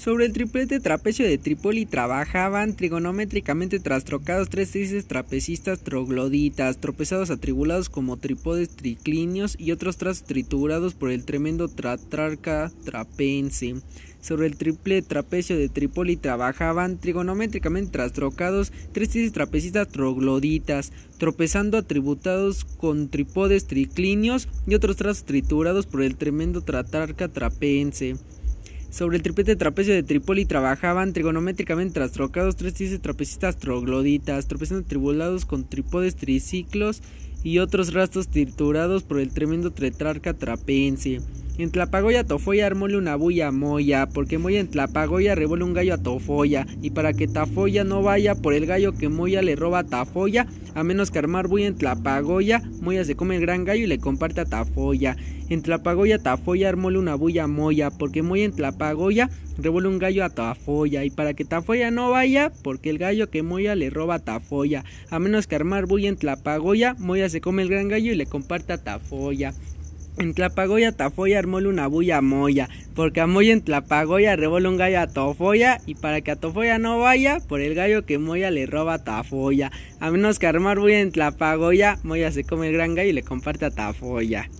Sobre el triplete trapecio de Trípoli trabajaban trigonométricamente trastrocados tres tristes trapecistas trogloditas, tropezados atribulados como trípodes triclinios y otros trazos triturados por el tremendo tratrarca trapense. Sobre el triple trapecio de Trípoli trabajaban trigonométricamente trastrocados tres tristes trapecistas trogloditas, tropezando atributados con trípodes triclinios y otros trazos triturados por el tremendo tratrarca trapense. Sobre el triplete trapecio de Trípoli trabajaban trigonométricamente trastrocados tres tristes trapecistas trogloditas, tropezando atribulados con trípodes triciclos y otros rastros triturados por el tremendo tetrarca trapense. En Tlapagoya Tofoya armóle una bulla moya, porque Moya en Tlapagoya revuelve un gallo a Tofoya, y para que Tafoya no vaya por el gallo que Moya le roba a Tafoya, a menos que armar bulla en Tlapagoya, Moya se come el gran gallo y le comparte a Tafoya. En Tlapagoya Tafoya armóle una bulla moya, porque Moya en Tlapagoya revuelve un gallo a Tafoya, y para que Tafoya no vaya, porque el gallo que Moya le roba a Tafoya, a menos que armar bulla en Tlapagoya, Moya se come el gran gallo y le comparte a Tafoya. En Tlapagoya Tafoya armóle una bulla moya, porque a Moya en Tlapagoya revuelve un gallo a Tofoya, y para que a Tofoya no vaya, por el gallo que Moya le roba a Tafoya. A menos que armar bulla en Tlapagoya, Moya se come el gran gallo y le comparte a Tafoya.